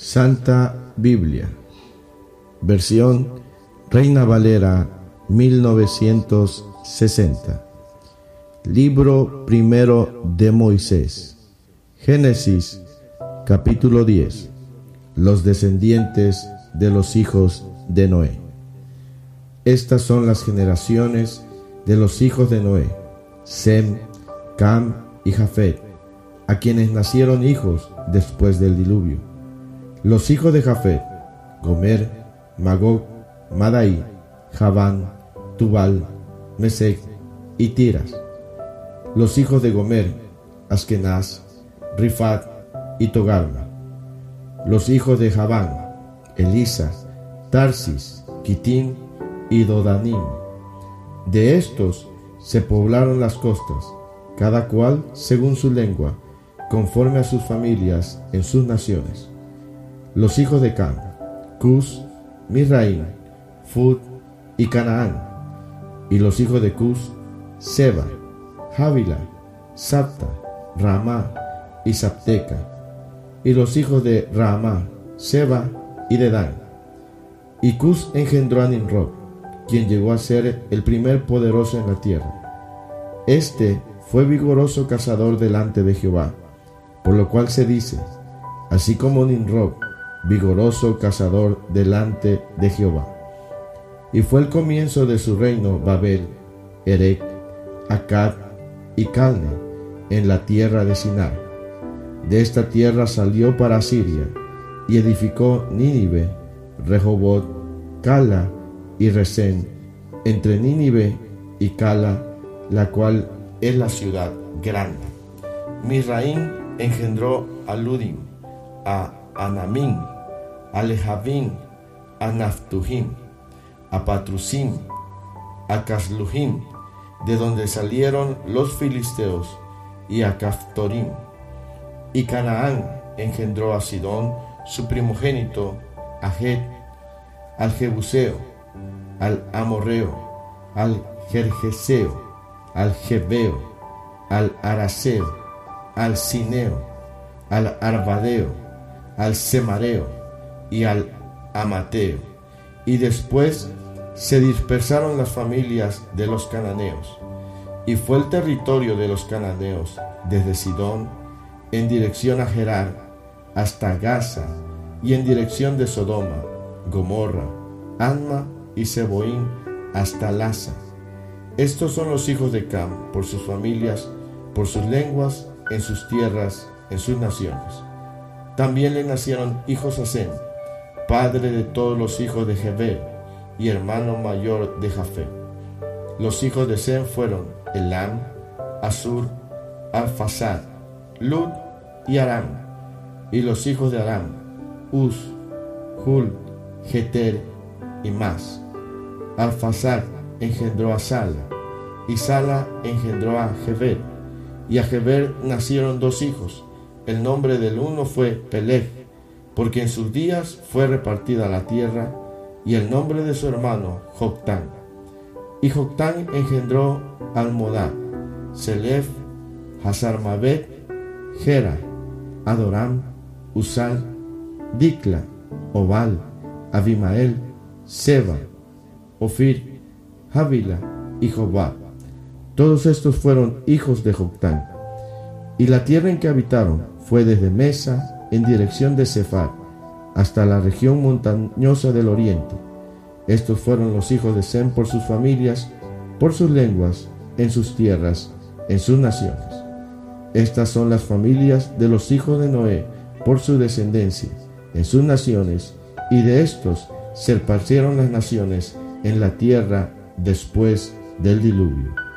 Santa Biblia, versión Reina Valera 1960. Libro primero de Moisés. Génesis capítulo 10. Los descendientes de los hijos de Noé. Estas son las generaciones de los hijos de Noé, Sem, Cam y Jafet, a quienes nacieron hijos después del diluvio. Los hijos de Jafet, Gomer, Magog, Madai, Javán, Tubal, Mesec y Tiras. Los hijos de Gomer, Askenaz, Rifat y Togarma. Los hijos de Javán, Elisa, Tarsis, Kitim y Dodanim. De estos se poblaron las costas, cada cual según su lengua, conforme a sus familias en sus naciones. Los hijos de Cam, Cus, Misraim, Fud y Canaán. Y los hijos de Cus, Seba, Javila, Sapta, Ramá y Sapteca. Y los hijos de Ramá, Seba y Dedán. Y Cus engendró a Nimrod, quien llegó a ser el primer poderoso en la tierra. Este fue vigoroso cazador delante de Jehová, por lo cual se dice, así como Nimrod vigoroso cazador delante de Jehová. Y fue el comienzo de su reino Babel, Erec, Akkad y Calne en la tierra de Sinar. De esta tierra salió para Siria y edificó Nínive, Rehobot, Cala y Resén, entre Nínive y Cala, la cual es la ciudad grande. Misraín engendró a Ludim, a A Lehavim, a Naftuhim, a Patrusim, a de donde salieron los filisteos, y a Caftorim. Y Canaán engendró a Sidón, su primogénito, a Het, al Jebuseo, al Amorreo, al Jerjeseo, al Jebeo, al Araseo, al Sineo, al Arbadeo, al Semareo y al Amateo. Y después se dispersaron las familias de los cananeos. Y fue el territorio de los cananeos desde Sidón en dirección a Gerar hasta Gaza y en dirección de Sodoma, Gomorra, Anma y Seboín hasta Laza. Estos son los hijos de Cam por sus familias, por sus lenguas, en sus tierras, en sus naciones. También le nacieron hijos a Sem, padre de todos los hijos de Heber y hermano mayor de Jafé. Los hijos de Sem fueron Elam, Asur, Alfasad, Lud y Aram. Y los hijos de Aram, Uz, Hul, Geter y más. Alfasad engendró a Sala, y Sala engendró a Heber. Y a Heber nacieron dos hijos, el nombre del uno fue Peleg, porque en sus días fue repartida la tierra, y el nombre de su hermano Joctán. Y Joctán engendró Almodad, Selef, Hazarmabet, Gera, Adoram, Usal, Dikla, Obal, Abimael, Seba, Ofir, Javila y Jobab. Todos estos fueron hijos de Joctán. Y la tierra en que habitaron fue desde Mesa en dirección de Cefar hasta la región montañosa del oriente. Estos fueron los hijos de Sem por sus familias, por sus lenguas, en sus tierras, en sus naciones. Estas son las familias de los hijos de Noé por su descendencia, en sus naciones, y de estos se esparcieron las naciones en la tierra después del diluvio.